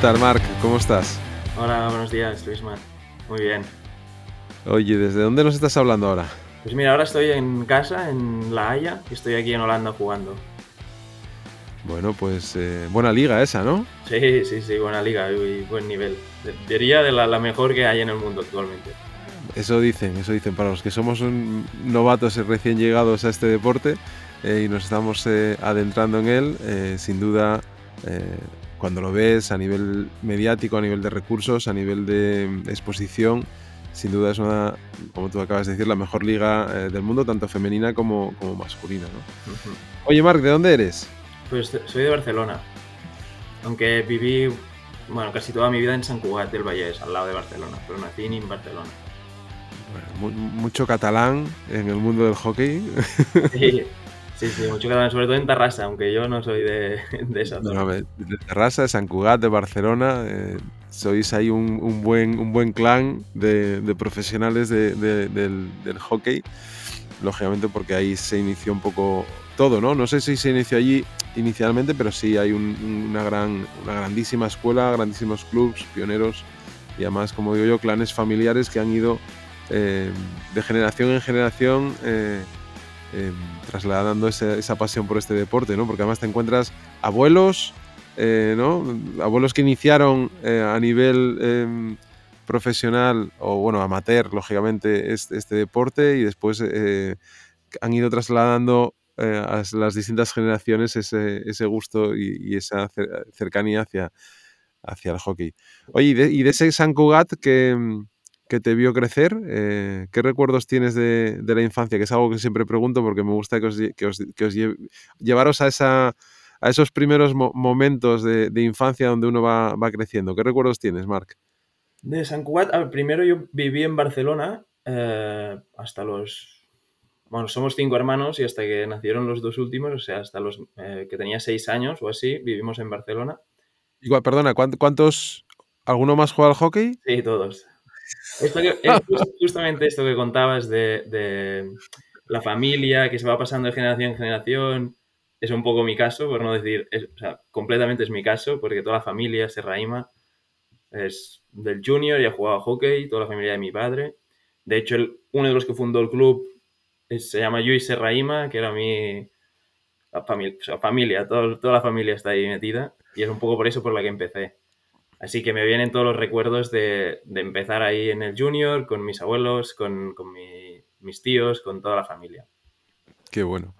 ¿Qué tal, Marc? ¿Cómo estás? Hola, buenos días, Luisma. Muy bien. Oye, ¿desde dónde nos estás hablando ahora? Pues mira, ahora estoy en casa, en La Haya, y estoy aquí en Holanda jugando. Bueno, pues eh, buena liga esa, ¿no? Sí, sí, sí, buena liga y buen nivel. Diría de la, la mejor que hay en el mundo actualmente. Eso dicen, eso dicen. Para los que somos un- novatos y recién llegados a este deporte eh, y nos estamos eh, adentrando en él, eh, sin duda, eh, cuando lo ves a nivel mediático, a nivel de recursos, a nivel de mm, exposición, sin duda es una, como tú acabas de decir, la mejor liga eh, del mundo, tanto femenina como, como masculina. ¿no? Oye, Marc, ¿de dónde eres? Pues soy de Barcelona. Aunque viví, bueno, casi toda mi vida en Sant Cugat del Vallès, al lado de Barcelona. Pero nací en Barcelona. Bueno, mu- mucho catalán en el mundo del hockey. Sí, sí, sí, mucho catalán, sobre todo en Tarrasa, aunque yo no soy de, de esa No, zona. ver, de Terrassa, de San Cugat, de Barcelona, eh, sois ahí un, un buen, un buen clan de, de profesionales de- de- del, del hockey, lógicamente porque ahí se inició un poco todo, ¿no? No sé si se inició allí inicialmente, pero sí hay un- una, gran, una grandísima escuela, grandísimos clubs, pioneros y además, como digo yo, clanes familiares que han ido eh, de generación en generación eh, eh, trasladando esa pasión por este deporte, ¿no? Porque además te encuentras abuelos, eh. Abuelos que iniciaron eh, a nivel em, profesional o, bueno, amateur, lógicamente, este, deporte y después eh, han ido trasladando a las distintas generaciones ese, gusto y, esa cer- cercanía hacia, hacia el hockey. Oye, y de, y de ese San Cugat que, mm, que te vio crecer, eh, ¿qué recuerdos tienes de, de la infancia? Que es algo que siempre pregunto porque me gusta que os, lle- que os- que os lle- llevaros a, esa, a esos primeros mo- momentos de, de infancia donde uno va, va creciendo. ¿Qué recuerdos tienes, Marc? De Sant Cugat, ver, primero yo viví en Barcelona eh, hasta los... Bueno, somos cinco hermanos y hasta que nacieron los dos últimos, o sea, hasta los eh, que tenía seis años o así, vivimos en Barcelona. Igual, perdona, ¿cuánt- ¿cuántos... ¿Alguno más juega al hockey? Sí, todos. Es justamente esto que contabas de, de la familia que se va pasando de generación en generación, es un poco mi caso, por no decir, es- o sea, completamente es mi caso, porque toda la familia Serraima es del junior y ha jugado a hockey, toda la familia de mi padre. De hecho, el- uno de los que fundó el club es- se llama Luis Serraima, que era mi la familia, o sea, familia todo- toda la familia está ahí metida, y es un poco por eso por la que empecé. Así que me vienen todos los recuerdos de, de empezar ahí en el junior, con mis abuelos, con, con mi- mis tíos, con toda la familia. Qué bueno.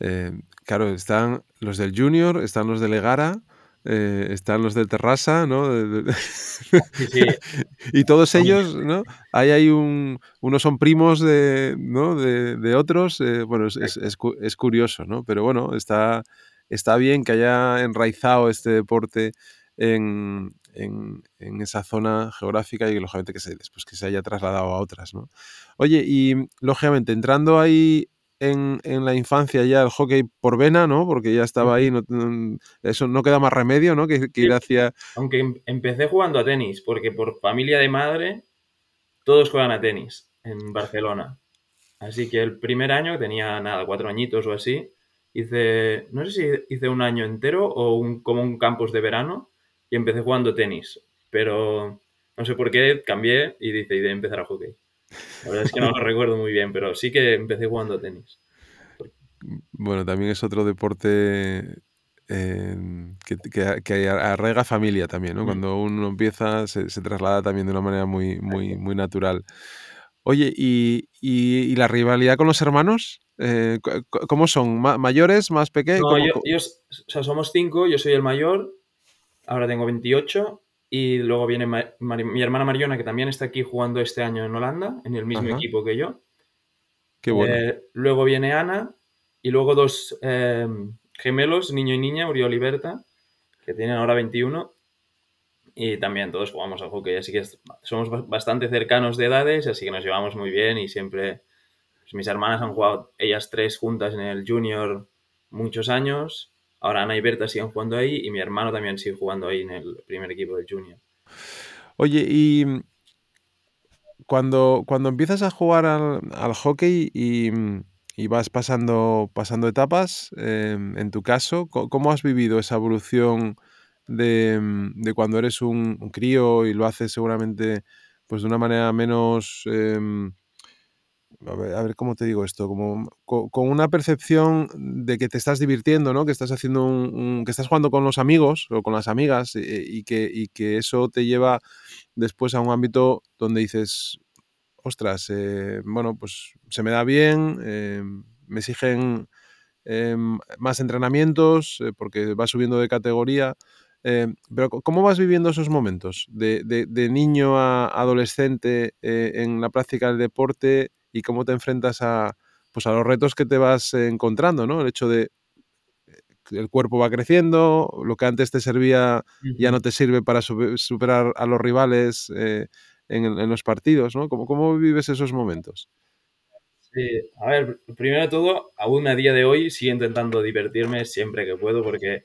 Eh, claro, están los del Junior, están los de Legara, eh, están los del Terrassa, ¿no? Sí, sí, y todos ellos, ¿no? Ahí hay un, unos son primos de, ¿no? de, de otros. eh, bueno, es, es- es curioso, ¿no? Pero bueno, está, está bien que haya enraizado este deporte en, en- en esa zona geográfica y lógicamente que se, después que se haya trasladado a otras, ¿no? Oye, y lógicamente entrando ahí en, en la infancia ya el hockey por vena, ¿no? Porque ya estaba ahí, no- no- eso no queda más remedio, ¿no? Que, que ir hacia... aunque em- empecé jugando a tenis, porque por familia de madre todos juegan a tenis en Barcelona. Así que el primer año tenía nada, cuatro añitos o así. Hice, no sé si hice un año entero o un, como un campus de verano y empecé jugando tenis. Pero no sé por qué cambié y decidí empezar a hockey. La verdad es que no lo recuerdo muy bien, pero sí que empecé jugando tenis. Bueno, también es otro deporte eh, que, que, que arraiga familia también, ¿no? Mm. Cuando uno empieza se, se traslada también de una manera muy, muy, muy natural. Oye, ¿y, y, y la rivalidad con los hermanos? Eh, ¿Cómo son? ¿Ma- ¿Mayores? ¿Más pequeños? No, yo, yo- o sea, somos cinco, yo soy el mayor, ahora tengo 28 y luego viene mi hermana Mariona, que también está aquí jugando este año en Holanda, en el mismo Ajá. equipo que yo. Qué bueno. Eh, luego viene Ana y luego dos eh, gemelos, niño y niña, Uriol y Berta, que tienen ahora 21 y también todos jugamos al hockey, así que somos ba- bastante cercanos de edades, así que nos llevamos muy bien y siempre pues, mis hermanas han jugado ellas tres juntas en el junior muchos años, ahora Ana y Berta siguen jugando ahí y mi hermano también sigue jugando ahí en el primer equipo del junior. Oye, y cuando, cuando empiezas a jugar al, hockey y, y vas pasando, pasando etapas, eh, en tu caso, ¿cómo has vivido esa evolución de, de cuando eres un, crío y lo haces seguramente pues de una manera menos... Eh, a ver, cómo te digo esto, como con, una percepción de que te estás divirtiendo, ¿no? Que estás haciendo un, que estás jugando con los amigos o con las amigas y, y, que, y, que, eso te lleva después a un ámbito donde dices, ostras, eh, bueno, pues se me da bien, eh, me exigen eh, más entrenamientos porque va subiendo de categoría. pero ¿cómo vas viviendo esos momentos de, de niño a adolescente en la práctica del deporte y cómo te enfrentas a, pues a los retos que te vas encontrando, ¿no? El hecho de el cuerpo va creciendo, lo que antes te servía ya no te sirve para superar a los rivales eh, en, en, los partidos, ¿no? ¿Cómo, ¿Cómo, vives esos momentos? Sí, a ver, primero de todo, aún a día de hoy sigo intentando divertirme siempre que puedo porque,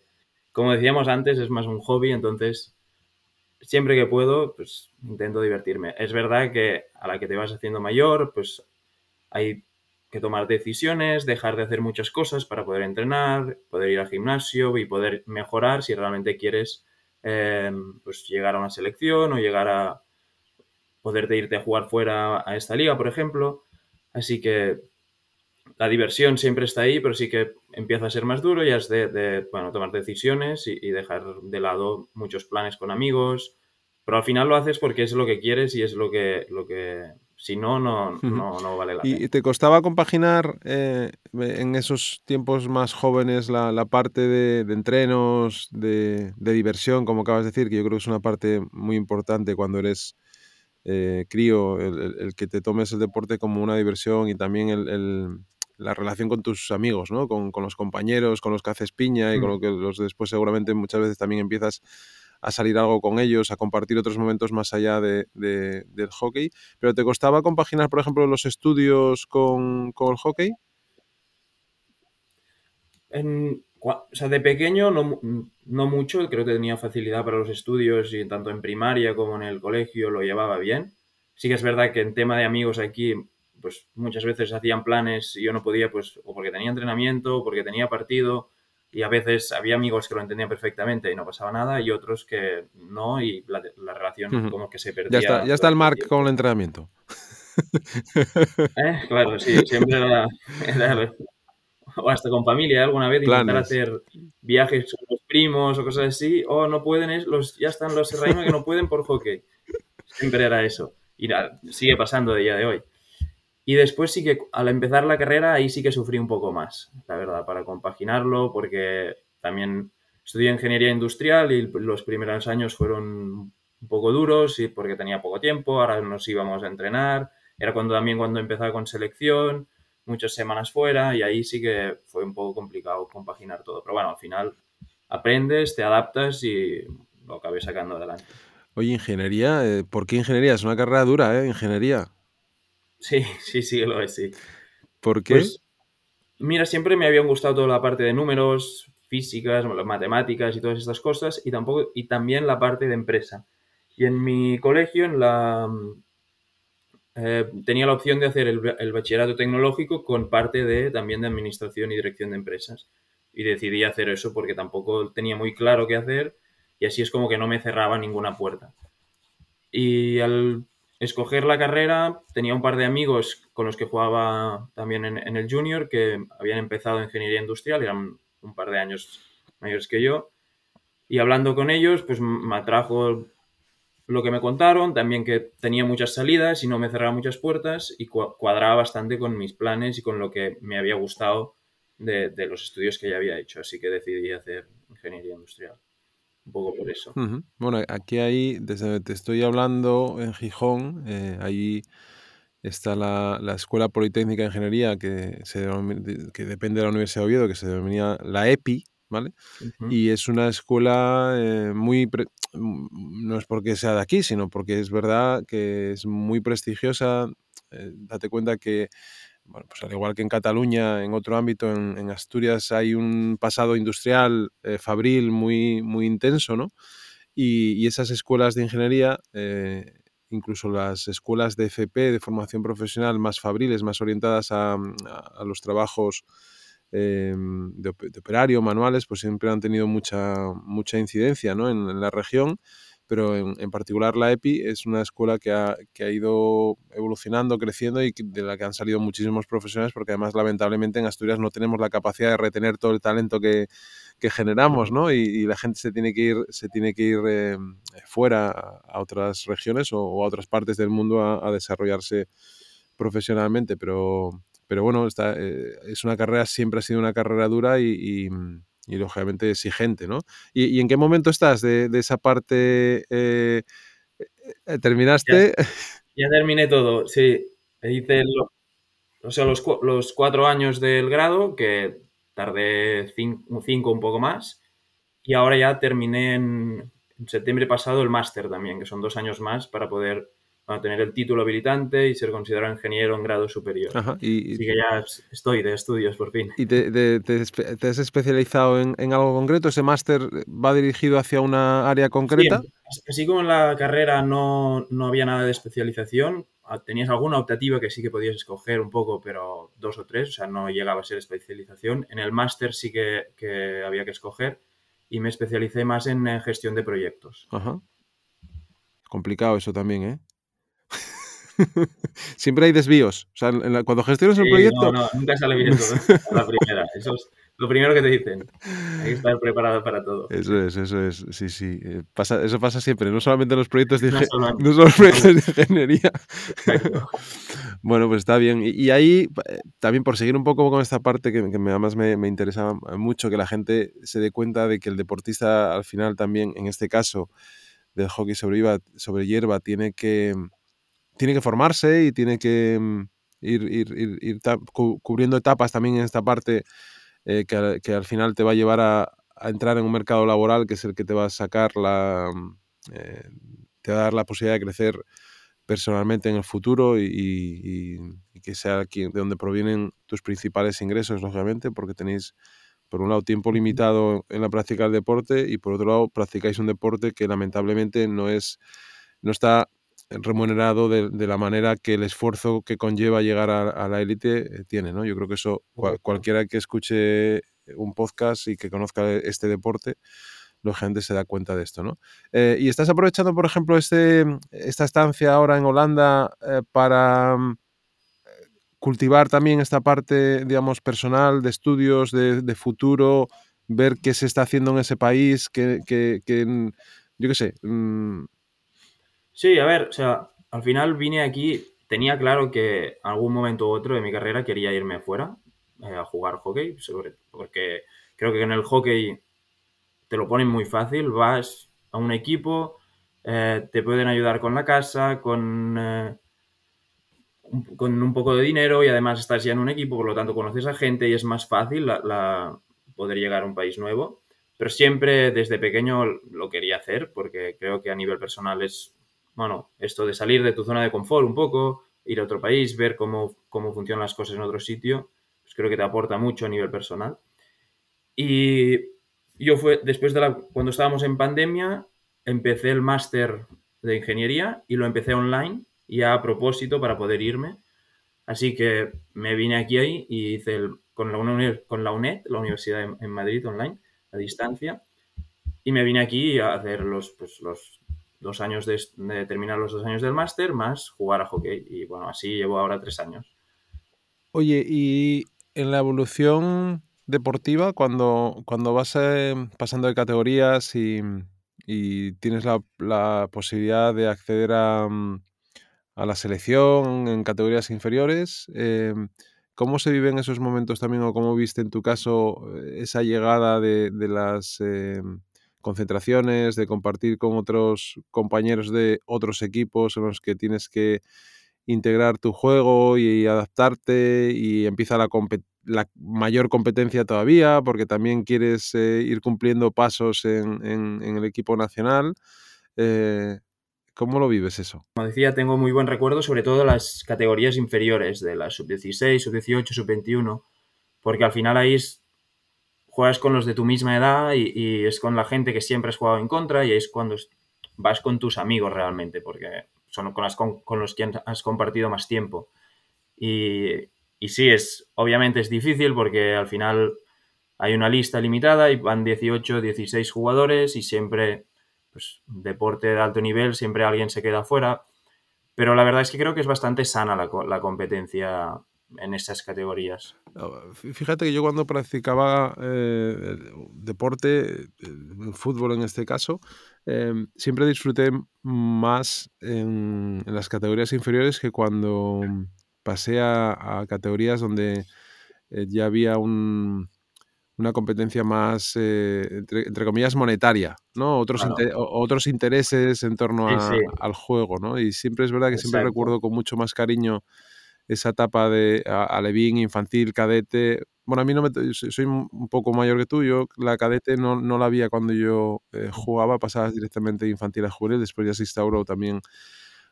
como decíamos antes, es más un hobby, entonces siempre que puedo, pues intento divertirme. Es verdad que a la que te vas haciendo mayor, pues hay que tomar decisiones, dejar de hacer muchas cosas para poder entrenar, poder ir al gimnasio y poder mejorar si realmente quieres eh, pues llegar a una selección o llegar a poderte irte a jugar fuera a esta liga, por ejemplo. Así que la diversión siempre está ahí, pero sí que empieza a ser más duro y has de, de bueno, tomar decisiones y, y, dejar de lado muchos planes con amigos. Pero al final lo haces porque es lo que quieres y es lo que, lo que si no, no, no, no vale la ¿Y pena. te costaba compaginar eh, en esos tiempos más jóvenes la, la parte de, de entrenos, de, de, diversión, como acabas de decir, que yo creo que es una parte muy importante cuando eres eh, crío, el, el, el, que te tomes el deporte como una diversión y también el, la relación con tus amigos, ¿no? Con, con, los compañeros, con los que haces piña y mm. con lo que los después seguramente muchas veces también empiezas a salir algo con ellos, a compartir otros momentos más allá de, de, del hockey. ¿Pero te costaba compaginar, por ejemplo, los estudios con, con el hockey? En, o sea, de pequeño no, no, mucho, creo que tenía facilidad para los estudios y tanto en primaria como en el colegio lo llevaba bien. Sí que es verdad que en tema de amigos aquí, pues muchas veces hacían planes y yo no podía, pues o porque tenía entrenamiento, o porque tenía partido, y a veces había amigos que lo entendían perfectamente y no pasaba nada y otros que no y la, la relación uh -huh. como que se perdía. Ya está, ya está el Mark con el entrenamiento. ¿Eh? Claro, sí, siempre era, era, o hasta con familia alguna vez Planes. intentar hacer viajes con los primos o cosas así, o no pueden, los, ya están los serranos que no pueden por hockey. Siempre era eso. Y nada, sigue pasando de día de hoy. Y después sí que al empezar la carrera ahí sí que sufrí un poco más, la verdad, para compaginarlo, porque también estudié ingeniería industrial y los primeros años fueron un poco duros y porque tenía poco tiempo, ahora nos íbamos a entrenar, era cuando también cuando empezaba con selección, muchas semanas fuera y ahí sí que fue un poco complicado compaginar todo. Pero bueno, al final aprendes, te adaptas y lo acabé sacando adelante. Oye, ingeniería, eh, ¿por qué ingeniería? Es una carrera dura, ¿eh? Ingeniería. Sí, sí, sí, lo es, sí. ¿Por qué? Pues, mira, siempre me habían gustado toda la parte de números, físicas, matemáticas y todas estas cosas, y, tampoco, y también la parte de empresa. Y en mi colegio, en la, eh, tenía la opción de hacer el, el, bachillerato tecnológico con parte de también de administración y dirección de empresas. Y decidí hacer eso porque tampoco tenía muy claro qué hacer y así es como que no me cerraba ninguna puerta. Y al escoger la carrera tenía un par de amigos con los que jugaba también en, el junior que habían empezado ingeniería industrial, eran un par de años mayores que yo. Y hablando con ellos, pues me atrajo lo que me contaron, también que tenía muchas salidas y no me cerraba muchas puertas y cuadraba bastante con mis planes y con lo que me había gustado de los estudios que ya había hecho. Así que decidí hacer ingeniería industrial. Un poco por eso. Uh -huh. Bueno, aquí ahí, desde te estoy hablando en Gijón, eh, ahí está la, la, Escuela Politécnica de Ingeniería que, se, que depende de la Universidad de Oviedo, que se denomina la EPI, ¿vale? Uh -huh. Y es una escuela eh, muy, no es porque sea de aquí, sino porque es verdad que es muy prestigiosa. Eh, date cuenta que, bueno, pues al igual que en Cataluña, en otro ámbito, en, Asturias hay un pasado industrial eh, fabril muy, muy intenso, ¿no? Y, esas escuelas de ingeniería, eh, incluso las escuelas de FP, de formación profesional más fabriles, más orientadas a, los trabajos em, de, operario, manuales, pues siempre han tenido mucha, mucha incidencia ¿no? en, la región, pero en, particular la EPI es una escuela que ha, que ha, ido evolucionando, creciendo y de la que han salido muchísimos profesionales, porque además lamentablemente en Asturias no tenemos la capacidad de retener todo el talento que, que generamos, ¿no? Y, la gente se tiene que ir, se tiene que ir em, fuera a, otras regiones o, a otras partes del mundo a, a desarrollarse profesionalmente, pero pero bueno, está, eh, es una carrera, siempre ha sido una carrera dura y, lógicamente exigente, ¿no? ¿Y, en qué momento estás de, esa parte? Eh, eh, ¿Terminaste? Ya, terminé todo, sí. Hice o sea, los, los, cuatro años del grado, que tardé cinco, cinco, un poco más, y ahora ya terminé en, en septiembre pasado el máster también, que son dos años más para poder a tener el título habilitante y ser considerado ingeniero en grado superior. y, Así que ya estoy de estudios por fin. ¿Y te, has especializado en, algo concreto? ¿Ese máster va dirigido hacia una área concreta? Sí, así como en la carrera no, no, había nada de especialización, ah, tenías alguna optativa que sí que podías escoger un poco, pero dos o tres, o sea, no llegaba a ser especialización. En el máster sí que, que había que escoger y me especialicé más en gestión de proyectos. Ajá. Complicado eso también, ¿eh? Siempre hay desvíos. O sea, cuando gestionas un proyecto. No, no, nunca sale bien todo. ¿eh? la primera. Eso es lo primero que te dicen. Hay que estar preparado para todo. Eso es, eso es. Sí, sí. Eh, pasa, eso pasa siempre. No solamente en los proyectos de, ingeniería. bueno, pues está bien. Y, ahí, eh, también por seguir un poco con esta parte que, que además me, me interesa mucho, que la gente se dé cuenta de que el deportista al final también, en este caso del hockey sobre, sobre hierba, tiene que tiene que formarse y tiene que mm, ir, cubriendo etapas también en esta parte eh, que, al final te va a llevar a, entrar en un mercado laboral que es el que te va a sacar la... Mm, eh, te va a dar la posibilidad de crecer personalmente en el futuro y, que sea aquí de donde provienen tus principales ingresos, lógicamente, porque tenéis, por un lado, tiempo limitado en la práctica del deporte y por otro lado, practicáis un deporte que lamentablemente no es no está remunerado de, la manera que el esfuerzo que conlleva llegar a, la élite eh, tiene, ¿no? Yo creo que eso cualquiera que escuche un podcast y que conozca este deporte, lógicamente se da cuenta de esto, ¿no? Eh, y estás aprovechando, por ejemplo, este, esta estancia ahora en Holanda eh, para mm, cultivar también esta parte, digamos, personal, de estudios, de, futuro, ver qué se está haciendo en ese país, que, que, que yo qué sé, mm, Sí, a ver, o sea, al final vine aquí, tenía claro que algún momento u otro de mi carrera quería irme afuera eh, a jugar hockey, porque creo que en el hockey te lo ponen muy fácil, vas a un equipo, eh, te pueden ayudar con la casa, con, eh, un, con un poco de dinero y además estás ya en un equipo, por lo tanto conoces a gente y es más fácil la, poder llegar a un país nuevo. Pero siempre desde pequeño lo quería hacer porque creo que a nivel personal es bueno, esto de salir de tu zona de confort un poco, ir a otro país, ver cómo, cómo funcionan las cosas en otro sitio, pues creo que te aporta mucho a nivel personal. Y yo fue, después de la, cuando estábamos en pandemia, empecé el máster de ingeniería y lo empecé online y a propósito para poder irme. Así que me vine aquí ahí y hice el, con, la, con la UNED, la Universidad en, Madrid online, a distancia, y me vine aquí a hacer los, pues, los dos años de, terminar los dos años del máster, más jugar a hockey. Y bueno, así llevo ahora tres años. Oye, y en la evolución deportiva, cuando, cuando vas eh, pasando de categorías y, tienes la, posibilidad de acceder a, mm, a, la selección en categorías inferiores, eh, ¿cómo se viven esos momentos también o cómo viste en tu caso eh, esa llegada de, las concentraciones, de compartir con otros compañeros de otros equipos en los que tienes que integrar tu juego y adaptarte y empieza la, la mayor competencia todavía porque también quieres eh, ir cumpliendo pasos en, el equipo nacional. Eh, ¿Cómo lo vives eso? Como decía, tengo muy buen recuerdo sobre todo las categorías inferiores de la sub-16, sub-18, sub-21, porque al final ahí juegas con los de tu misma edad y, es con la gente que siempre has jugado en contra y es cuando vas con tus amigos realmente, porque son con, las, con, los que has compartido más tiempo. Y, sí, es, obviamente es difícil porque al final hay una lista limitada y van 18, 16 jugadores y siempre, pues, deporte de alto nivel, siempre alguien se queda fuera. Pero la verdad es que creo que es bastante sana la competencia en esas categorías. Fíjate que yo cuando practicaba eh, deporte, el fútbol en este caso, em, siempre disfruté más en, las categorías inferiores que cuando pasé a, categorías donde eh, ya había un, una competencia más, eh, entre, comillas, monetaria, ¿no? Otros, otros intereses en torno al juego, ¿no? Y siempre es verdad que siempre recuerdo con mucho más cariño esa etapa de alevín, infantil, cadete. Bueno, a mí no me. Soy un poco mayor que tú. Yo la cadete no, no la había cuando yo eh, jugaba, pasabas directamente de infantil a juvenil. Después ya se instauró también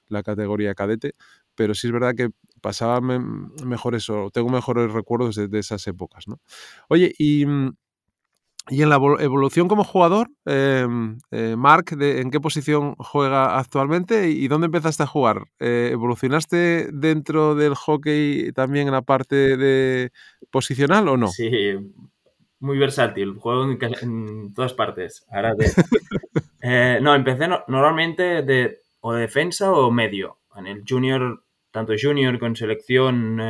la categoría cadete. Pero sí es verdad que pasaba mejor eso. Tengo mejores recuerdos de, de esas épocas, ¿no? Oye, y mm, y en la evolución como jugador, em, eh, Mark, ¿en qué posición juega actualmente y dónde empezaste a jugar? Eh, ¿Evolucionaste dentro del hockey también en la parte de posicional o no? Sí, muy versátil, juego en, todas partes. Eh, no, empecé normalmente de o defensa o medio. En el junior, tanto junior con selección,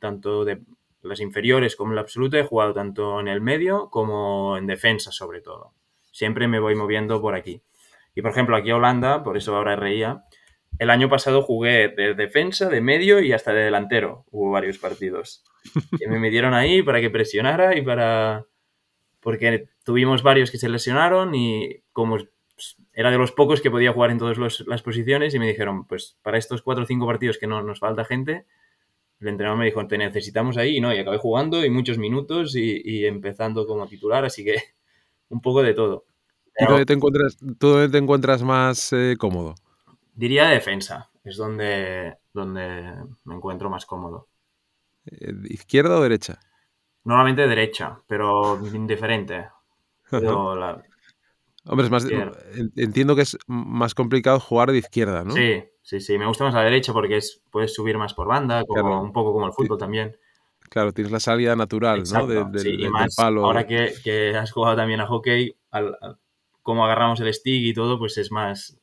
tanto de las inferiores como la absoluta he jugado tanto en el medio como en defensa sobre todo. Siempre me voy moviendo por aquí. Y por ejemplo, aquí a Holanda, por eso ahora reía, el año pasado jugué de defensa, de medio y hasta de delantero. Hubo varios partidos. Que me midieron ahí para que presionara y para... Porque tuvimos varios que se lesionaron y como era de los pocos que podía jugar en todas las posiciones y me dijeron, pues para estos cuatro o cinco partidos que no nos falta gente, el entrenador me dijo, te necesitamos ahí, y no, y acabé jugando y muchos minutos y, empezando como titular, así que un poco de todo. ¿Y dónde te encuentras, tú te encuentras más eh, cómodo? Diría defensa, es donde, donde me encuentro más cómodo. Eh, ¿Izquierda o derecha? Normalmente derecha, pero indiferente. Hombre, es más, entiendo que es más complicado jugar de izquierda, ¿no? Sí, Sí, sí, me gusta más la derecha porque es, puedes subir más por banda, como, un poco como el fútbol también. Claro, tienes la salida natural, ¿no? del palo. Ahora que, has jugado también a hockey, al, cómo agarramos el stick y todo, pues es más,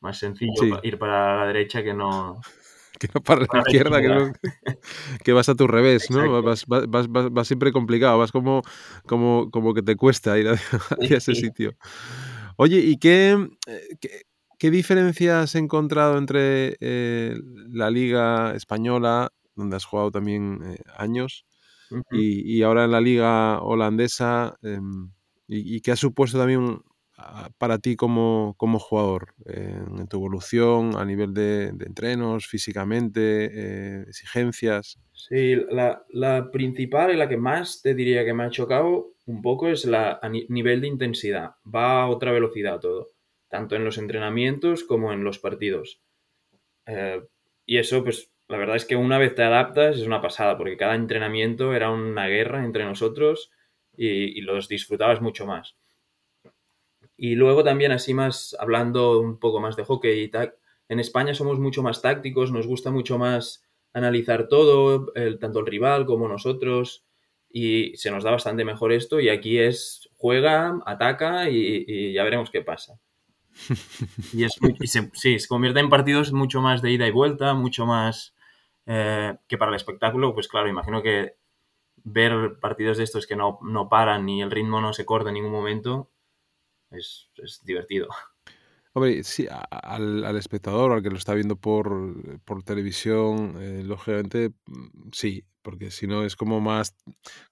más sencillo ir para la derecha que no. Que no para, la izquierda, que, vas a tu revés, ¿no? Vas, vas, siempre complicado, vas como, como, como que te cuesta ir hacia ese sitio. Oye, ¿y qué, eh, qué ¿Qué diferencia has encontrado entre eh, la liga española, donde has jugado también eh, años, y, ahora en la liga holandesa? Em, y, qué ha supuesto también ah, para ti como, jugador en tu evolución a nivel de, entrenos, físicamente, eh, exigencias? Sí, la, la, principal y la que más te diría que me ha chocado un poco es la a nivel de intensidad. Va a otra velocidad todo tanto en los entrenamientos como en los partidos. Eh, y eso, pues, la verdad es que una vez te adaptas es una pasada, porque cada entrenamiento era una guerra entre nosotros y, los disfrutabas mucho más. Y luego también así más, hablando un poco más de hockey y en España somos mucho más tácticos, nos gusta mucho más analizar todo, tanto el rival como nosotros, y se nos da bastante mejor esto, y aquí es juega, ataca y ya veremos qué pasa. Y, es se, sí, se convierte en partidos mucho más de ida y vuelta, mucho más eh, que para el espectáculo. Pues claro, imagino que ver partidos de estos que no, no paran ni el ritmo no se corta en ningún momento es, es divertido. Hombre, sí, al, al, espectador, al que lo está viendo por, por televisión, eh, lógicamente, mm, sí, porque si no es como más,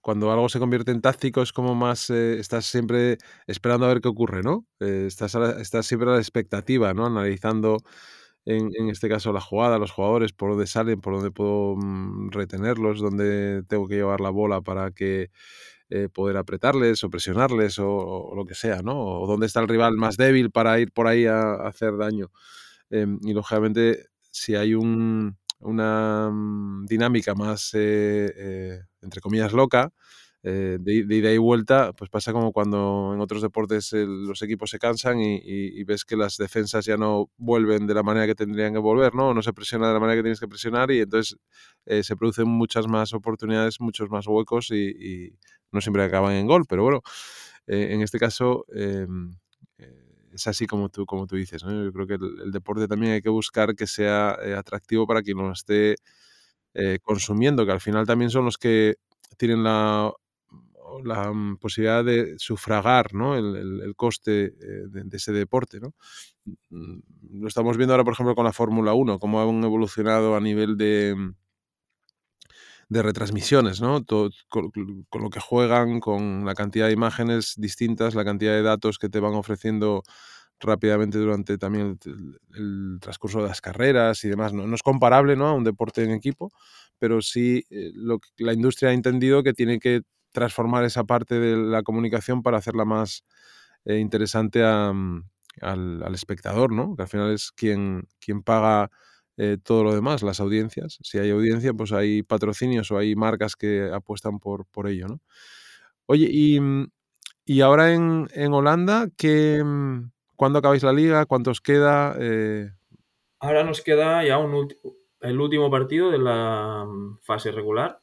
cuando algo se convierte en táctico es como más, eh, estás siempre esperando a ver qué ocurre, ¿no? Eh, estás, estás siempre a la expectativa, ¿no? Analizando, en, en, este caso, la jugada, los jugadores, por dónde salen, por dónde puedo mm, retenerlos, dónde tengo que llevar la bola para que eh, poder apretarles o presionarles o, lo que sea, ¿no? O dónde está el rival más débil para ir por ahí a, hacer daño. Em, y lógicamente, si hay una mm, dinámica más, eh, eh, entre comillas, loca, eh, de, ida y vuelta, pues pasa como cuando en otros deportes los equipos se cansan y, ves que las defensas ya no vuelven de la manera que tendrían que volver, ¿no? no se presiona de la manera que tienes que presionar y entonces eh, se producen muchas más oportunidades, muchos más huecos y, no siempre acaban en gol, pero bueno, eh, en este caso es así como tú, como tú dices. ¿no? Yo creo que el, deporte también hay que buscar que sea atractivo para quien lo esté consumiendo, que al final también son los que tienen la la mm, posibilidad de sufragar ¿no? el, coste eh, de, ese deporte. ¿no? Mm, lo estamos viendo ahora, por ejemplo, con la Fórmula 1, cómo han evolucionado a nivel de, mm, de retransmisiones, ¿no? con, lo que juegan, con la cantidad de imágenes distintas, la cantidad de datos que te van ofreciendo rápidamente durante también el, transcurso de las carreras y demás. No, es comparable ¿no? a un deporte en equipo, pero sí eh, lo la industria ha entendido que tiene que transformar esa parte de la comunicación para hacerla más eh, interesante mm, al, espectador, ¿no? Que al final es quien, quien paga eh, todo lo demás, las audiencias. Si hay audiencia, pues hay patrocinios o hay marcas que apuestan por, por ello, ¿no? Oye, y, mm, ahora en, Holanda, ¿qué, mm, ¿cuándo acabáis la liga? ¿Cuántos queda? Eh, ahora nos queda ya un el último partido de la fase regular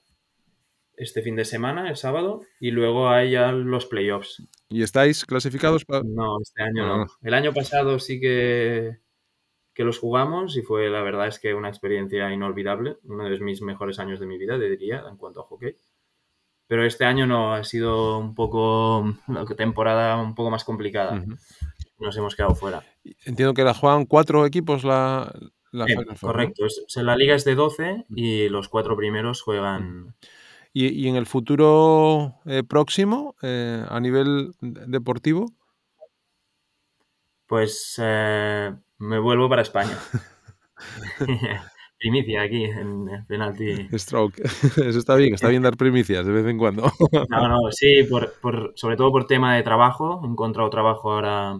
este fin de semana, el sábado, y luego hay ya los playoffs. ¿Y estáis clasificados para.? No, este año no. El año pasado sí que, que los jugamos y fue, la verdad, es que una experiencia inolvidable. Uno de mis mejores años de mi vida, diría, en cuanto a hockey. Pero este año no, ha sido un poco. temporada un poco más complicada. Nos hemos quedado fuera. Entiendo que la juegan cuatro equipos la. la correcto. la liga es de 12 y los cuatro primeros juegan. ¿Y, en el futuro eh, próximo, eh, a nivel deportivo? Pues eh, me vuelvo para España. Primicia aquí en penalti. Stroke. Eso está bien, está bien dar primicias de vez en cuando. no, no, sí, por, sobre todo por tema de trabajo. He encontrado trabajo ahora,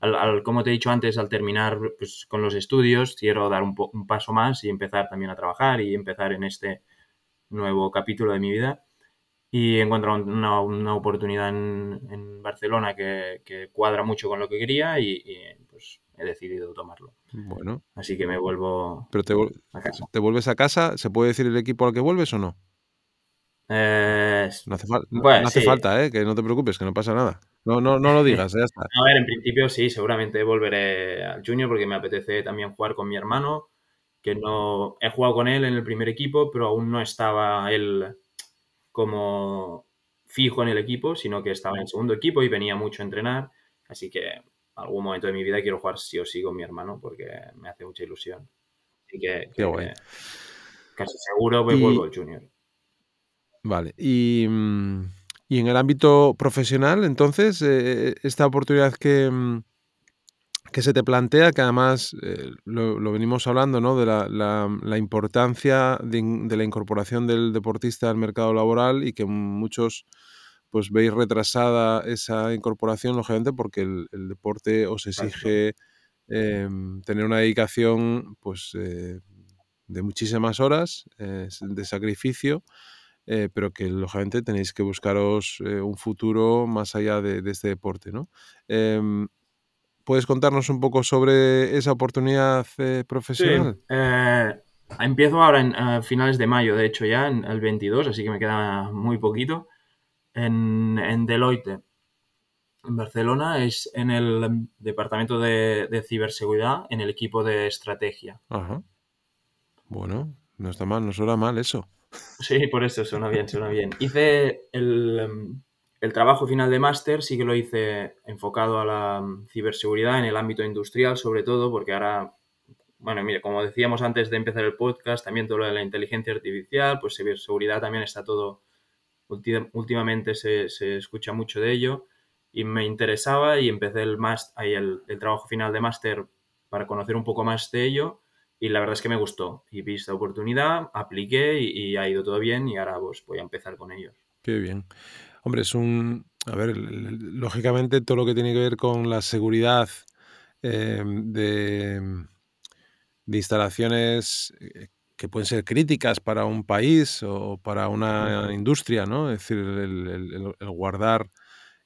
al, como te he dicho antes, al terminar pues, con los estudios, quiero dar un, un paso más y empezar también a trabajar y empezar en este nuevo capítulo de mi vida y he encontrado una, una oportunidad en, Barcelona que, cuadra mucho con lo que quería y, pues he decidido tomarlo. Bueno. Así que me vuelvo Pero te, a casa. ¿Te vuelves a casa? ¿Se puede decir el equipo al que vuelves o no? Eh, no hace, no hace falta, ¿eh? que no te preocupes, que no pasa nada. No, no, no lo digas, ya está. A ver, en principio sí, seguramente volveré al Junior porque me apetece también jugar con mi hermano que no he jugado con él en el primer equipo, pero aún no estaba él como fijo en el equipo, sino que estaba en el segundo equipo y venía mucho a entrenar. Así que algún momento de mi vida quiero jugar sí o sí con mi hermano porque me hace mucha ilusión. Así que, casi seguro voy vuelvo al junior. Vale. Y, mm, y, en el ámbito profesional, entonces, eh, esta oportunidad que, mm, que se te plantea, que además eh, lo, venimos hablando, ¿no? de la, importancia de, la incorporación del deportista al mercado laboral y que muchos pues veis retrasada esa incorporación, lógicamente, porque el, deporte os exige em, tener una dedicación pues eh, de muchísimas horas, eh, de sacrificio, pero que lógicamente tenéis que buscaros un futuro más allá de, de este deporte. ¿no? Em, ¿Puedes contarnos un poco sobre esa oportunidad eh, profesional? Sí. Eh, empiezo ahora en finales de mayo, de hecho ya, en el 22, así que me queda muy poquito, en, en Deloitte, en Barcelona, es en el departamento de, de, ciberseguridad, en el equipo de estrategia. Ajá. Bueno, no está mal, no suena mal eso. Sí, por eso suena bien, suena bien. Hice el, em, el trabajo final de máster sí que lo hice enfocado a la mm, ciberseguridad en el ámbito industrial, sobre todo, porque ahora, bueno, mire, como decíamos antes de empezar el podcast, también todo lo de la inteligencia artificial, pues ciberseguridad también está todo, últimamente se, escucha mucho de ello y me interesaba y empecé el, el, el trabajo final de máster para conocer un poco más de ello y la verdad es que me gustó y vi esta oportunidad, apliqué y, y ha ido todo bien y ahora pues voy a empezar con ellos. Qué bien. Hombre, es un. A ver, lógicamente todo lo que tiene que ver con la seguridad de, de, instalaciones eh, que pueden ser críticas para un país o para una industria, ¿no? Es decir, el, guardar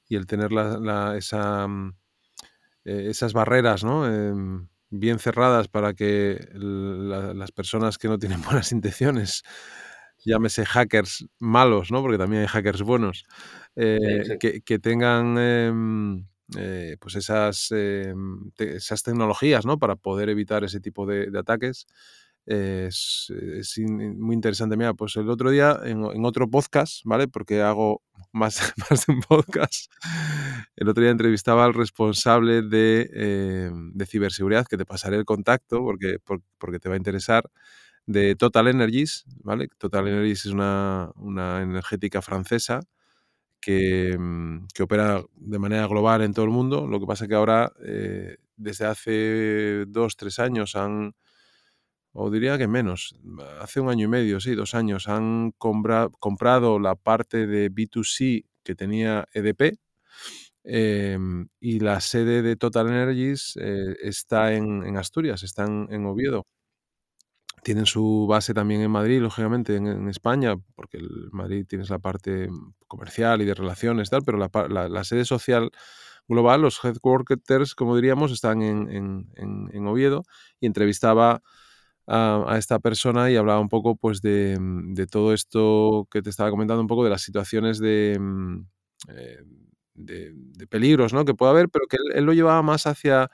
y el tener la, esa, mm, eh, esas barreras, ¿no? Em, bien cerradas para que las personas que no tienen buenas intenciones, llámese hackers malos, ¿no? Porque también hay hackers buenos, eh, que, tengan em, eh, pues esas, em, esas tecnologías, ¿no? Para poder evitar ese tipo de ataques es, muy interesante. Mira, pues el otro día en, otro podcast, ¿vale? Porque hago más, más, de un podcast. El otro día entrevistaba al responsable de, eh, de ciberseguridad, que te pasaré el contacto porque, porque te va a interesar, de Total Energies, ¿vale? Total Energies es una, una energética francesa que, mm, que, opera de manera global en todo el mundo. Lo que pasa es que ahora, eh, desde hace dos, tres años, han o diría que menos, hace un año y medio, sí, dos años, han comprado la parte de B2C que tenía EDP em, y la sede de Total Energies eh, está en, Asturias, está en, Oviedo. Tienen su base también en Madrid, lógicamente, en, España, porque el Madrid tienes la parte comercial y de relaciones, tal, pero la, sede social global, los headquarters, como diríamos, están en, en Oviedo y entrevistaba a, esta persona y hablaba un poco pues de, de, todo esto que te estaba comentando, un poco de las situaciones de, mm, eh, de, peligros ¿no? que puede haber, pero que él, lo llevaba más hacia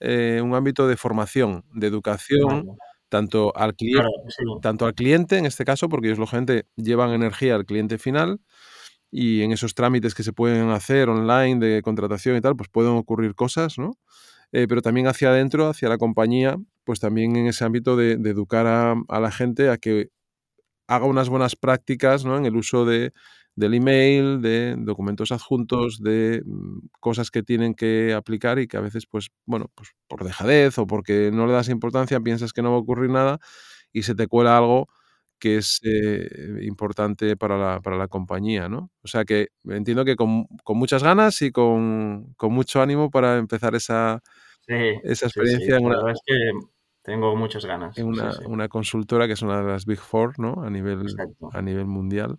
eh, un ámbito de formación, de educación. Tanto al, cliente, tanto al cliente, en este caso, porque ellos lógicamente llevan energía al cliente final, y en esos trámites que se pueden hacer online de contratación y tal, pues pueden ocurrir cosas, ¿no? Eh, pero también hacia adentro, hacia la compañía, pues también en ese ámbito de, educar a, la gente a que haga unas buenas prácticas ¿no? en el uso de, del email, de documentos adjuntos, de mm, cosas que tienen que aplicar y que a veces, pues, bueno, pues por dejadez o porque no le das importancia, piensas que no va a ocurrir nada y se te cuela algo que es eh, importante para la, para la, compañía, ¿no? O sea que entiendo que con, con muchas ganas y con, con, mucho ánimo para empezar esa, esa experiencia. en una, es que tengo muchas ganas. En una, consultora que es una de las Big Four, ¿no? A nivel, a nivel mundial.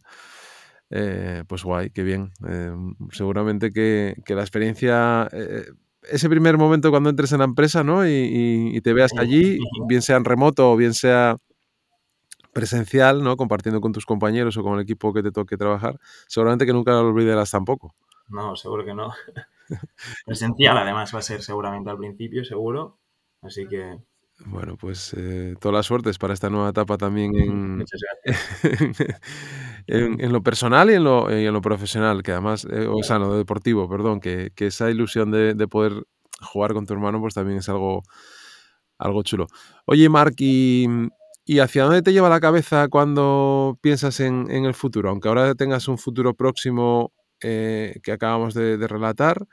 Eh, pues guay, qué bien. Eh, seguramente que, la experiencia, eh, ese primer momento cuando entres en la empresa, ¿no? Y, te veas allí, bien sea en remoto o bien sea presencial, ¿no? Compartiendo con tus compañeros o con el equipo que te toque trabajar, seguramente que nunca lo olvidarás tampoco. No, seguro que no. presencial además va a ser seguramente al principio, seguro. Así que bueno, pues eh, todas las suertes para esta nueva etapa también en, en, lo personal y en lo, en lo profesional, que además, eh, o sea, no, deportivo, perdón, que, que esa ilusión de, de, poder jugar con tu hermano, pues también es algo, algo chulo. Oye, Mark, ¿y, ¿y hacia dónde te lleva la cabeza cuando piensas en, en el futuro? Aunque ahora tengas un futuro próximo eh, que acabamos de, de relatar,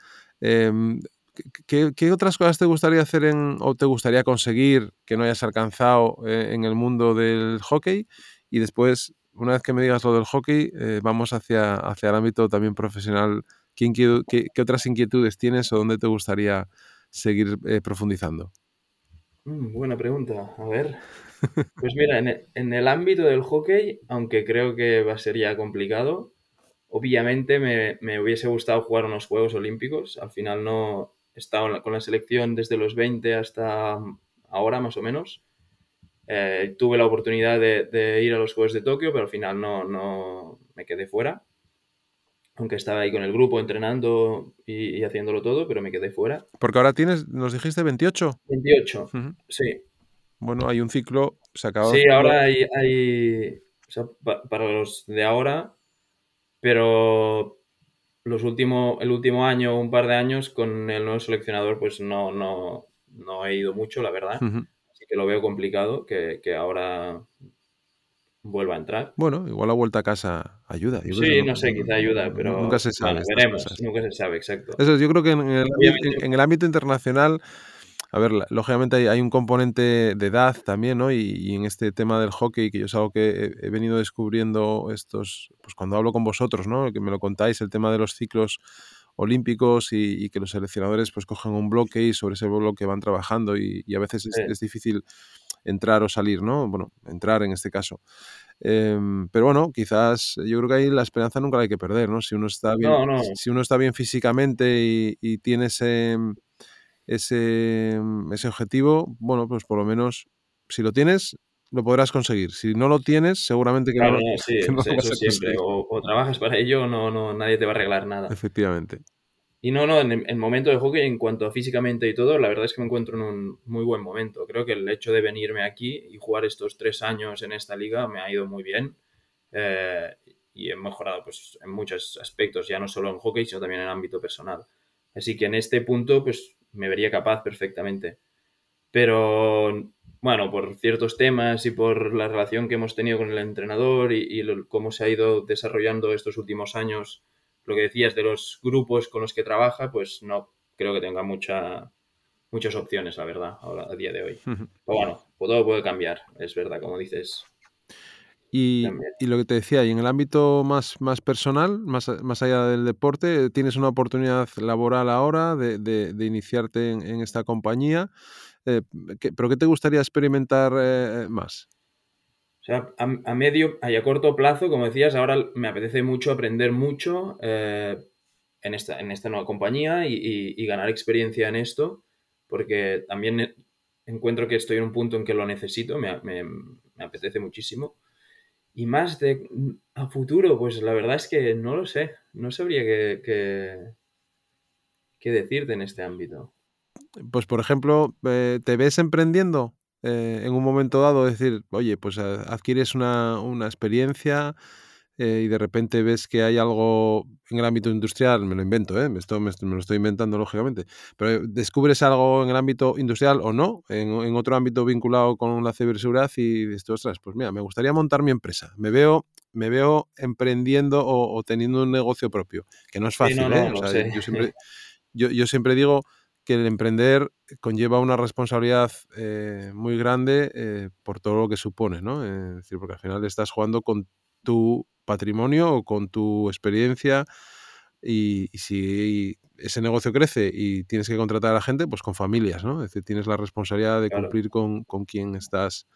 em, ¿qué, otras cosas te gustaría hacer en, o te gustaría conseguir que no hayas alcanzado eh, en el mundo del hockey? Y después, una vez que me digas lo del hockey, eh, vamos hacia, hacia el ámbito también profesional. ¿Qué, qué, otras inquietudes tienes o dónde te gustaría seguir eh, profundizando? Mm, buena pregunta. A ver. Pues mira, en el, en el, ámbito del hockey, aunque creo que va a ser ya complicado, obviamente me, me, hubiese gustado jugar unos Juegos Olímpicos. Al final no, estado con la selección desde los 20 hasta ahora más o menos. Eh, tuve la oportunidad de, ir a los Juegos de Tokio, pero al final no, no me quedé fuera. Aunque estaba ahí con el grupo entrenando y, haciéndolo todo, pero me quedé fuera. Porque ahora tienes, nos dijiste 28. 28, sí. Bueno, hay un ciclo, se acaba. Sí, ahora hay, hay o sea, para los de ahora, pero los últimos, el último año, un par de años, con el nuevo seleccionador, pues no, no, no he ido mucho, la verdad. Así que lo veo complicado que, ahora vuelva a entrar. Bueno, igual la vuelta a casa ayuda. sí, no, sé, quizá ayuda, pero nunca se sabe. veremos, nunca se sabe, exacto. Eso, yo creo que en el, en el ámbito internacional a ver, lógicamente hay, un componente de edad también, ¿no? Y, en este tema del hockey, que yo es algo que he, venido descubriendo estos, pues cuando hablo con vosotros, ¿no? Que me lo contáis, el tema de los ciclos olímpicos y, que los seleccionadores pues cogen un bloque y sobre ese bloque van trabajando y, a veces es, difícil entrar o salir, ¿no? Bueno, entrar en este caso. Em, pero bueno, quizás yo creo que ahí la esperanza nunca la hay que perder, ¿no? Si uno está bien, Si uno está bien físicamente y, tiene ese, ese, ese objetivo, bueno, pues por lo menos si lo tienes, lo podrás conseguir. Si no lo tienes, seguramente que no, sí, eso siempre. O, trabajas para ello, no, no, nadie te va a arreglar nada. Efectivamente. Y no, no, en el momento de hockey, en cuanto a físicamente y todo, la verdad es que me encuentro en un muy buen momento. Creo que el hecho de venirme aquí y jugar estos tres años en esta liga me ha ido muy bien. Eh, y he mejorado pues, en muchos aspectos, ya no solo en hockey, sino también en ámbito personal. Así que en este punto, pues me vería capaz perfectamente. Pero bueno, por ciertos temas y por la relación que hemos tenido con el entrenador y, cómo se ha ido desarrollando estos últimos años, lo que decías de los grupos con los que trabaja, pues no creo que tenga mucha, muchas opciones, la verdad, ahora, a día de hoy. Pero bueno, todo puede cambiar, es verdad, como dices. Y, lo que te decía, y en el ámbito más, más personal, más, más allá del deporte, tienes una oportunidad laboral ahora de, de, iniciarte en, esta compañía. Eh, ¿Pero qué te gustaría experimentar eh, más? O sea, a, medio y a corto plazo, como decías, ahora me apetece mucho aprender mucho eh, en, esta, en esta nueva compañía y, ganar experiencia en esto, porque también encuentro que estoy en un punto en que lo necesito, me, me, me apetece muchísimo. Y más de a futuro, pues la verdad es que no lo sé, no sabría qué, qué decirte en este ámbito pues por ejemplo, eh, ¿te ves emprendiendo eh, en un momento dado? Decir, oye, pues adquieres una, experiencia eh, y de repente ves que hay algo en el ámbito industrial, me lo invento, Esto me, lo estoy inventando lógicamente, pero descubres algo en el ámbito industrial o no, en, otro ámbito vinculado con la ciberseguridad y dices, ostras, pues mira, me gustaría montar mi empresa, me veo me veo emprendiendo o, teniendo un negocio propio, que no es fácil, yo, siempre, yo siempre digo que el emprender conlleva una responsabilidad eh, muy grande eh, por todo lo que supone, ¿no? Es decir, porque al final estás jugando con tu patrimonio o con tu experiencia y, si ese negocio crece y tienes que contratar a la gente, pues con familias, ¿no? Es decir, tienes la responsabilidad de cumplir con, con quien estás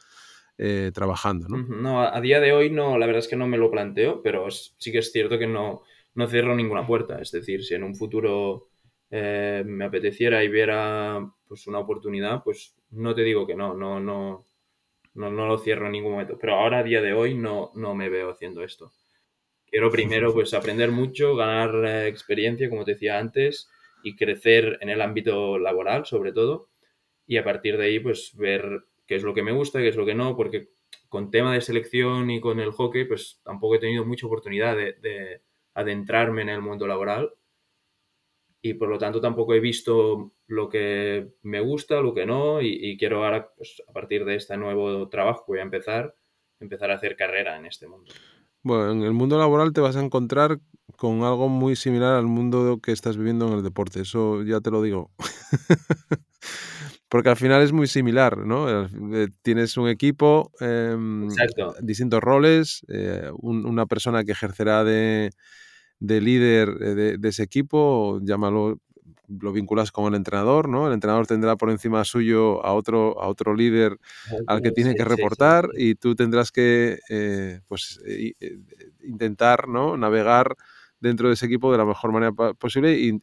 eh, trabajando, ¿no? No, a día de hoy no, la verdad es que no me lo planteo, pero sí que es cierto que no, no cierro ninguna puerta. Es decir, si en un futuro eh, me apeteciera y viera pues una oportunidad, pues no te digo que no, no, no, no, no lo cierro en ningún momento. Pero ahora, a día de hoy, no, no me veo haciendo esto. Quiero primero pues aprender mucho, ganar eh, experiencia, como te decía antes, y crecer en el ámbito laboral, sobre todo. Y a partir de ahí, pues ver qué es lo que me gusta, qué es lo que no, porque con tema de selección y con el hockey, pues tampoco he tenido mucha oportunidad de, de adentrarme en el mundo laboral y por lo tanto tampoco he visto lo que me gusta, lo que no, y, quiero ahora, pues a partir de este nuevo trabajo que voy a empezar, empezar a hacer carrera en este mundo. Bueno, en el mundo laboral te vas a encontrar con algo muy similar al mundo que estás viviendo en el deporte, eso ya te lo digo. Porque al final es muy similar, ¿no? Eh, tienes un equipo, em, distintos roles, eh, una persona que ejercerá de, de líder eh, de, ese equipo, llámalo, lo vinculas con el entrenador, ¿no? El entrenador tendrá por encima suyo a otro, a otro líder al que tiene que reportar y tú tendrás que eh, pues, eh, intentar ¿no? navegar dentro de ese equipo de la mejor manera posible e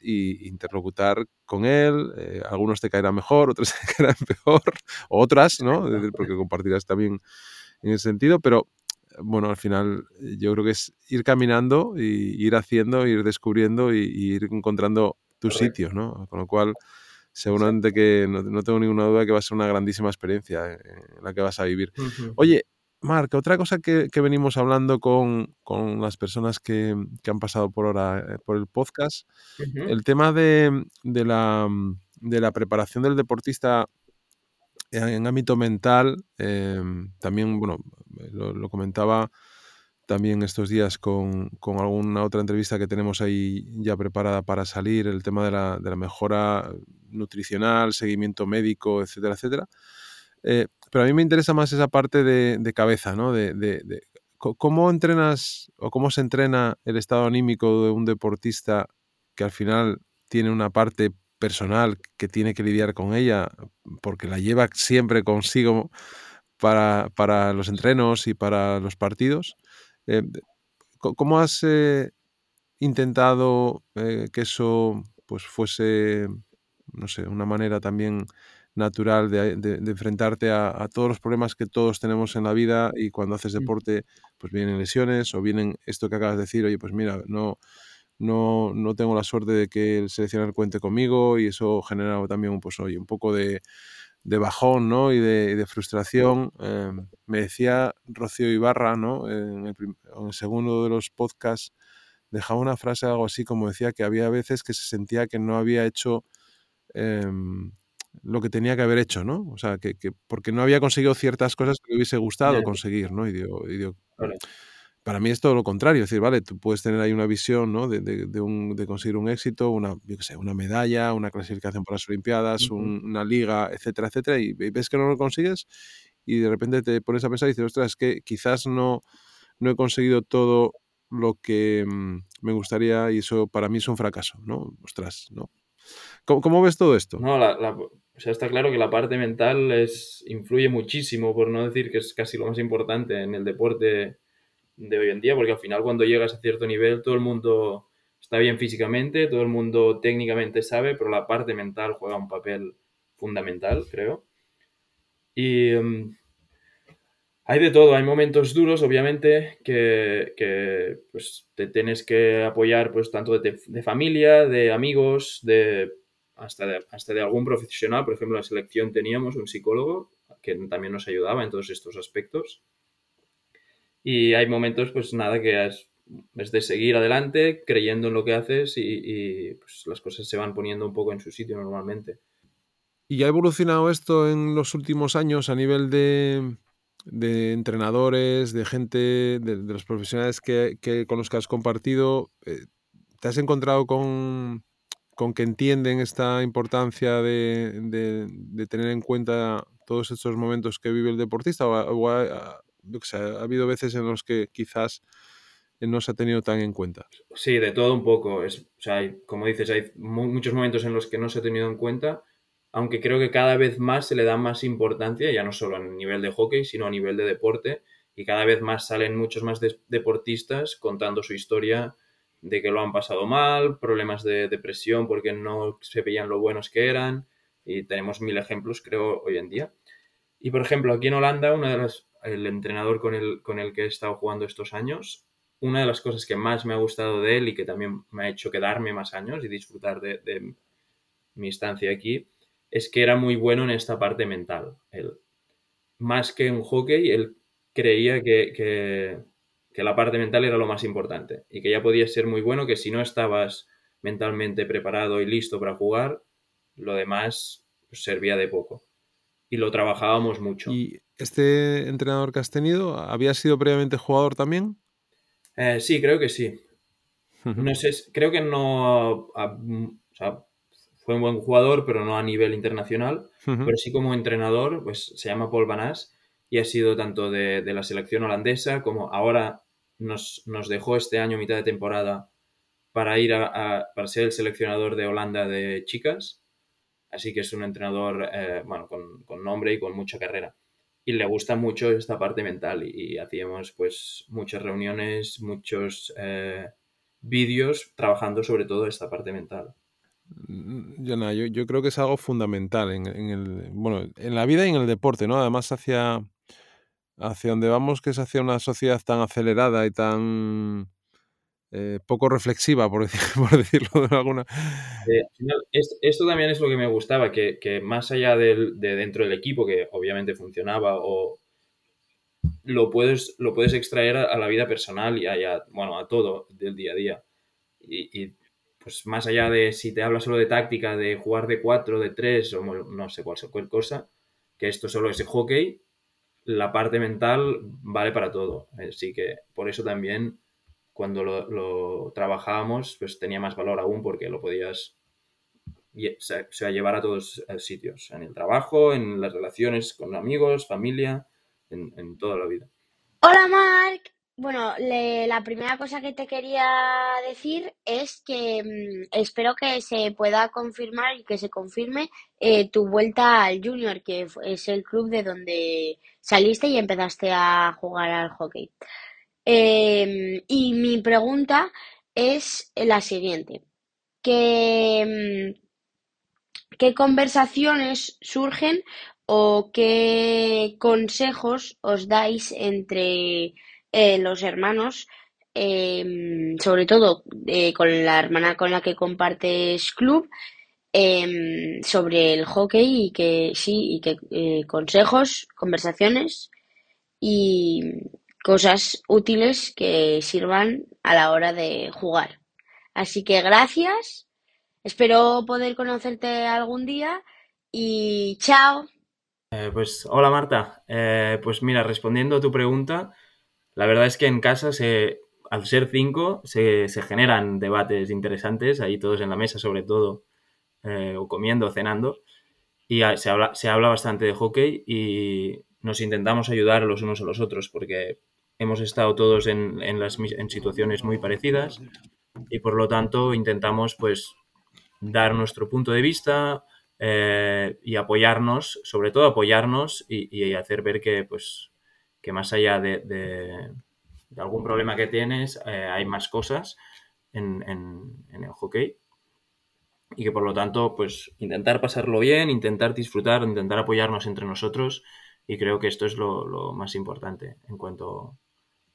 interlocutar con él. algunos te caerán mejor, otros te caerán peor, otras, ¿no? Porque compartirás también en ese sentido, pero bueno, al final eh, yo creo que es ir caminando y ir haciendo, ir descubriendo y, ir encontrando tu sitio, ¿no? Con lo cual, seguramente que no, tengo ninguna duda que va a ser una grandísima experiencia en eh, la que vas a vivir. Oye, Marc, otra cosa que, venimos hablando con, las personas que, han pasado por ahora eh, por el podcast, el tema de, la, de la preparación del deportista en ámbito mental, em, también, bueno, lo, comentaba también estos días con, alguna otra entrevista que tenemos ahí ya preparada para salir, el tema de la, mejora nutricional, seguimiento médico, etcétera, etcétera. Eh, pero a mí me interesa más esa parte de, cabeza, ¿no? De, cómo entrenas o cómo se entrena el estado anímico de un deportista que al final tiene una parte personal que tiene que lidiar con ella, porque la lleva siempre consigo para, para, los entrenos y para los partidos. Eh, ¿Cómo has eh, intentado eh, que eso pues fuese, no sé, una manera también natural de, enfrentarte a, todos los problemas que todos tenemos en la vida y cuando haces mm. deporte pues vienen lesiones o vienen esto que acabas de decir, oye, pues mira, no, no, no tengo la suerte de que el seleccionador cuente conmigo y eso genera también pues, oye, un poco de, de bajón ¿no? y, de, de frustración. Em, me decía Rocío Ibarra ¿no? en, el, en el segundo de los podcasts, dejaba una frase algo así como decía que había veces que se sentía que no había hecho em, lo que tenía que haber hecho, ¿no? O sea, que, que, porque no había conseguido ciertas cosas que le hubiese gustado conseguir, ¿no? Y digo, y digo para mí es todo lo contrario, es decir, vale, tú puedes tener ahí una visión, ¿no? De, de, de, un, de conseguir un éxito, una, yo qué sé, una medalla, una clasificación para las Olimpiadas, una liga, etcétera, etcétera, y, ves que no lo consigues y de repente te pones a pensar y dices, ostras, es que quizás no, no he conseguido todo lo que mm, me gustaría y eso para mí es un fracaso, ¿no? Ostras, ¿no? ¿Cómo, ves todo esto? No, la, o sea, está claro que la parte mental es, influye muchísimo, por no decir que es casi lo más importante en el deporte de hoy en día, porque al final cuando llegas a cierto nivel todo el mundo está bien físicamente, todo el mundo técnicamente sabe, pero la parte mental juega un papel fundamental, creo. Y mm, hay de todo, hay momentos duros, obviamente, que, pues, te tienes que apoyar pues, tanto de, familia, de amigos, de hasta, de hasta de algún profesional. Por ejemplo, en la selección teníamos un psicólogo que también nos ayudaba en todos estos aspectos. Y hay momentos, pues nada, que es, de seguir adelante, creyendo en lo que haces y, pues, las cosas se van poniendo un poco en su sitio normalmente. ¿Y ha evolucionado esto en los últimos años a nivel de, de entrenadores, de gente, de, los profesionales que, con los que has compartido, eh, ¿te has encontrado con, con que entienden esta importancia de, tener en cuenta todos estos momentos que vive el deportista? ¿O, ha, habido veces en los que quizás no se ha tenido tan en cuenta? Sí, de todo un poco. Es, o sea, como dices, hay muchos momentos en los que no se ha tenido en cuenta aunque creo que cada vez más se le da más importancia, ya no solo a nivel de hockey, sino a nivel de deporte, y cada vez más salen muchos más deportistas contando su historia de que lo han pasado mal, problemas de depresión porque no se veían lo buenos que eran, y tenemos mil ejemplos, creo, hoy en día. Y por ejemplo, aquí en Holanda, uno de los, el entrenador con el, con el que he estado jugando estos años, una de las cosas que más me ha gustado de él y que también me ha hecho quedarme más años y disfrutar de, mi estancia aquí, es que era muy bueno en esta parte mental. Él, más que en hockey, él creía que, la parte mental era lo más importante y que ya podías ser muy bueno, que si no estabas mentalmente preparado y listo para jugar, lo demás pues, servía de poco. Y lo trabajábamos mucho. ¿Y este entrenador que has tenido, había sido previamente jugador también? Eh, sí, creo que sí. No sé, creo que no. fue un buen jugador, pero no a nivel internacional. Pero sí como entrenador, pues se llama Paul Van y ha sido tanto de, la selección holandesa como ahora nos, nos, dejó este año, mitad de temporada, para ir a, para ser el seleccionador de Holanda de chicas. Así que es un entrenador eh, bueno, con, con, nombre y con mucha carrera. Y le gusta mucho esta parte mental y, hacíamos pues muchas reuniones, muchos eh, vídeos trabajando sobre todo esta parte mental. Mm, yo, yo, creo que es algo fundamental en, el, bueno, en la vida y en el deporte, ¿no? Además, hacia, hacia donde vamos, que es hacia una sociedad tan acelerada y tan eh, poco reflexiva, por, decirlo de alguna. esto también es lo que me gustaba, que, más allá de dentro del equipo, que obviamente funcionaba, o lo puedes, lo puedes extraer a, la vida personal y a, bueno, a todo del día a día. y pues más allá de si te habla solo de táctica, de jugar de 4, de 3 o no sé, cualquier cosa, que esto solo es el hockey, la parte mental vale para todo. Así que por eso también cuando lo, trabajábamos, pues tenía más valor aún porque lo podías sea, llevar a todos sitios, en el trabajo, en las relaciones con amigos, familia, en, en toda la vida. Hola Marc. Bueno, la primera cosa que te quería decir es que mm, espero que se pueda confirmar y que se confirme eh, tu vuelta al Junior, que es el club de donde saliste y empezaste a jugar al hockey. Em, y mi pregunta es la siguiente. ¿Qué, mm, qué conversaciones surgen o qué consejos os dais entre eh, los hermanos, em, sobre todo eh, con la hermana con la que compartes club, em, sobre el hockey y que sí, y que eh, consejos, conversaciones y cosas útiles que sirvan a la hora de jugar. Así que gracias, espero poder conocerte algún día y chao. pues hola Marta, pues mira, respondiendo a tu pregunta, la verdad es que en casa, se, al ser cinco, se, generan debates interesantes, ahí todos en la mesa sobre todo, eh, o comiendo cenando, y se habla, se habla bastante de hockey y nos intentamos ayudar los unos a los otros, porque hemos estado todos en, las, en situaciones muy parecidas y por lo tanto intentamos pues dar nuestro punto de vista eh, y apoyarnos, sobre todo apoyarnos y, y, hacer ver que pues que más allá de, algún problema que tienes, eh, hay más cosas en, el hockey y que por lo tanto, pues intentar pasarlo bien, intentar disfrutar, intentar apoyarnos entre nosotros y creo que esto es lo, más importante en cuanto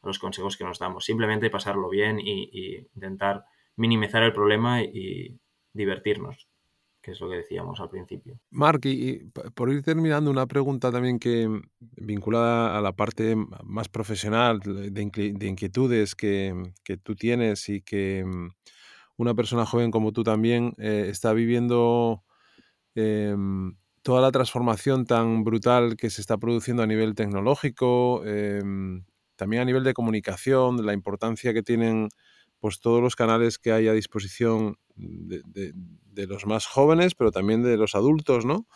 los consejos que nos damos. Simplemente pasarlo bien y, intentar minimizar el problema y divertirnos que es lo que decíamos al principio. Mark, y, por ir terminando, una pregunta también que vinculada a la parte más profesional de, inquietudes que, tú tienes y que mm, una persona joven como tú también eh, está viviendo em, toda la transformación tan brutal que se está produciendo a nivel tecnológico, em, también a nivel de comunicación, la importancia que tienen pues todos los canales que hay a disposición de, los más jóvenes, pero también de los adultos, ¿no?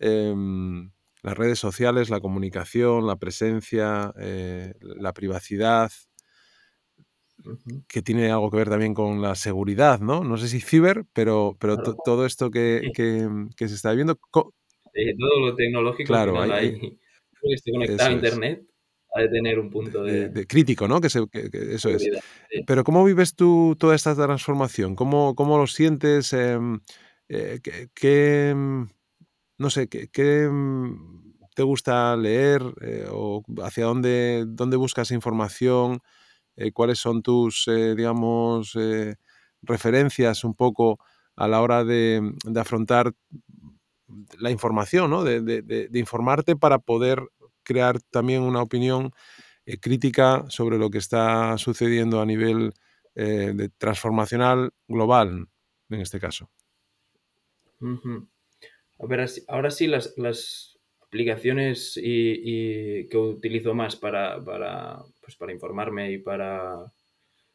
Em, las redes sociales, la comunicación, la presencia, eh, la privacidad, que tiene algo que ver también con la seguridad, ¿no? No sé si ciber, pero, pero todo esto que, se está viendo... todo lo tecnológico claro, hay, que esté conectado a Internet de tener un punto de... crítico, ¿no? Que, eso es. Pero ¿cómo vives tú toda esta transformación? ¿Cómo, cómo lo sientes? Em, eh, ¿qué, em, no sé, qué, em, te gusta leer? Eh, ¿O hacia dónde, dónde buscas información? Eh, ¿Cuáles son tus, digamos, referencias un poco a la hora de, afrontar la información, ¿no? De, de, informarte para poder crear también una opinión eh, crítica sobre lo que está sucediendo a nivel eh, transformacional global, en este caso. A ver, ahora sí las, aplicaciones y, que utilizo más para, para, pues para informarme y para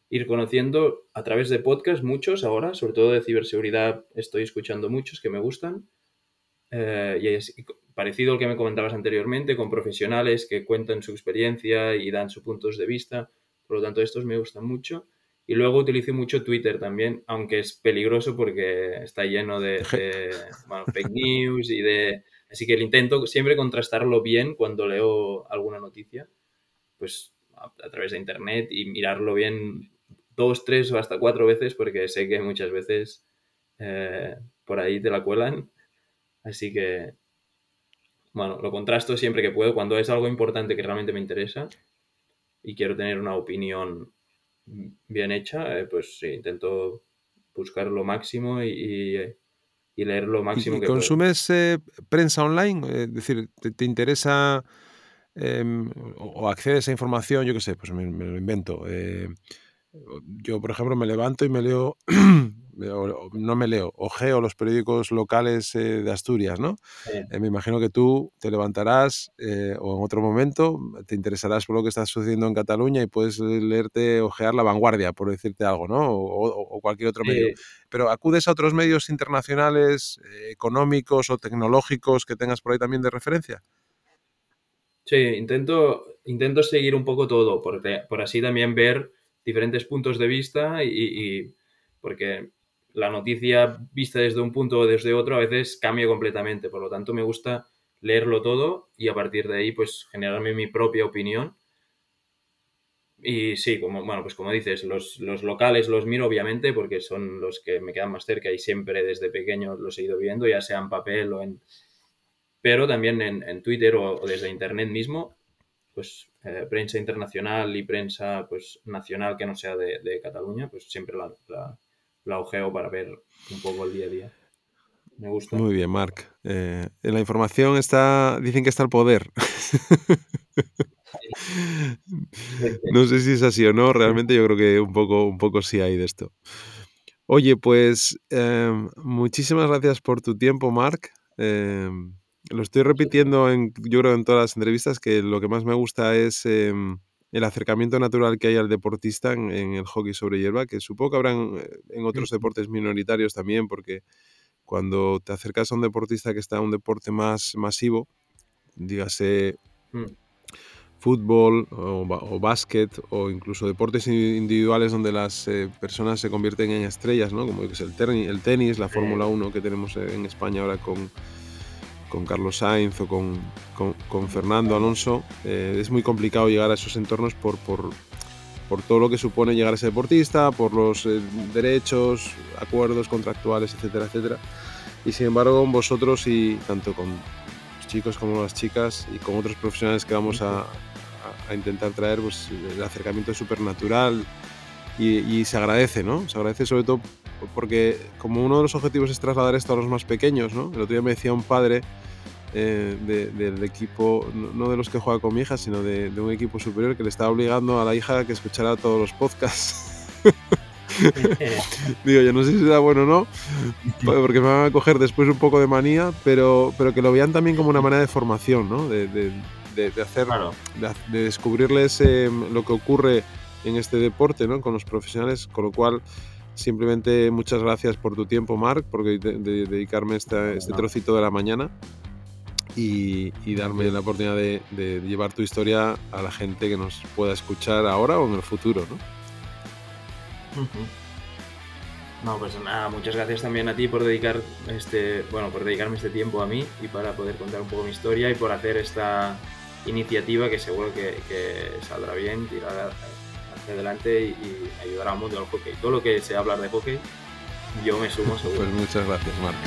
ir conociendo a través de podcasts, muchos ahora, sobre todo de ciberseguridad, estoy escuchando muchos que me gustan. Eh, y parecido al que me comentabas anteriormente, con profesionales que cuentan su experiencia y dan sus puntos de vista. Por lo tanto, estos me gustan mucho. Y luego utilizo mucho Twitter también, aunque es peligroso porque está lleno de, fake news y de... Así que el intento siempre contrastarlo bien cuando leo alguna noticia, pues a, través de Internet y mirarlo bien dos, tres o hasta cuatro veces porque sé que muchas veces eh, por ahí te la cuelan. Así que bueno, lo contrasto siempre que puedo. Cuando es algo importante que realmente me interesa y quiero tener una opinión bien hecha, eh, pues sí, intento buscar lo máximo y, leer lo máximo que ¿Consumes eh, prensa online? Es decir, ¿te, interesa em, o accedes a información? Yo qué sé, pues me, lo invento. Yo, por ejemplo, me levanto y me leo no me leo, ojeo los periódicos locales eh, de Asturias, ¿no? Eh, me imagino que tú te levantarás eh, o en otro momento te interesarás por lo que está sucediendo en Cataluña y puedes leerte, ojear La Vanguardia, por decirte algo, ¿no? O, cualquier otro medio. Pero acudes a otros medios internacionales, económicos o tecnológicos que tengas por ahí también de referencia. Sí, intento, intento seguir un poco todo, por, por así también ver diferentes puntos de vista y, porque la noticia vista desde un punto o desde otro a veces cambia completamente. Por lo tanto, me gusta leerlo todo y a partir de ahí, pues, generarme mi propia opinión. Y sí, como, bueno, pues como dices, los, los, locales los miro obviamente porque son los que me quedan más cerca y siempre desde pequeño los he ido viendo, ya sea en papel o en... Pero también en, Twitter o, desde Internet mismo, pues eh, prensa internacional y prensa pues nacional que no sea de, Cataluña, pues siempre la, la, la ojeo para ver un poco el día a día. Me gusta. Muy bien, Marc. Eh, en la información está, dicen que está el poder. no sé si es así o no, realmente yo creo que un poco, un poco sí hay de esto. Oye, pues em, muchísimas gracias por tu tiempo, Marc. Lo estoy repitiendo, en, yo creo, en todas las entrevistas, que lo que más me gusta es em, el acercamiento natural que hay al deportista en, el hockey sobre hierba, que supongo que habrán eh, en otros deportes minoritarios también, porque cuando te acercas a un deportista que está en un deporte más masivo, dígase mm. fútbol o, básquet o incluso deportes individuales donde las eh, personas se convierten en estrellas, ¿no? como es el, el tenis, la Fórmula 1 que tenemos en España ahora con, con Carlos Sainz o con, con, Fernando Alonso, eh, es muy complicado llegar a esos entornos por, por, por, todo lo que supone llegar a ese deportista, por los eh, derechos, acuerdos contractuales, etcétera, etcétera. Y sin embargo, vosotros y tanto con los chicos como las chicas y con otros profesionales que vamos a, a, intentar traer, pues el acercamiento es súper natural y, y, se agradece, ¿no? Se agradece sobre todo porque como uno de los objetivos es trasladar esto a los más pequeños, ¿no? El otro día me decía un padre eh, del equipo, no de los que juega con mi hija, sino de, un equipo superior que le estaba obligando a la hija a que escuchara todos los podcasts. Digo, yo no sé si será bueno o no, porque me van a coger después un poco de manía, pero, pero que lo vean también como una manera de formación, ¿no? De, hacer, de, descubrirles eh, lo que ocurre en este deporte, ¿no? Con los profesionales, con lo cual simplemente muchas gracias por tu tiempo, Marc, por dedicarme este trocito de la mañana y, darme la oportunidad de, llevar tu historia a la gente que nos pueda escuchar ahora o en el futuro, ¿no? No, pues nada, muchas gracias también a ti por dedicar este, bueno, por dedicarme este tiempo a mí y para poder contar un poco mi historia y por hacer esta iniciativa que seguro que, saldrá bien, tirará hacia adelante y, y, ayudará al mundo del hockey. Todo lo que sea hablar de hockey, yo me sumo seguro. Pues muchas gracias, Marco.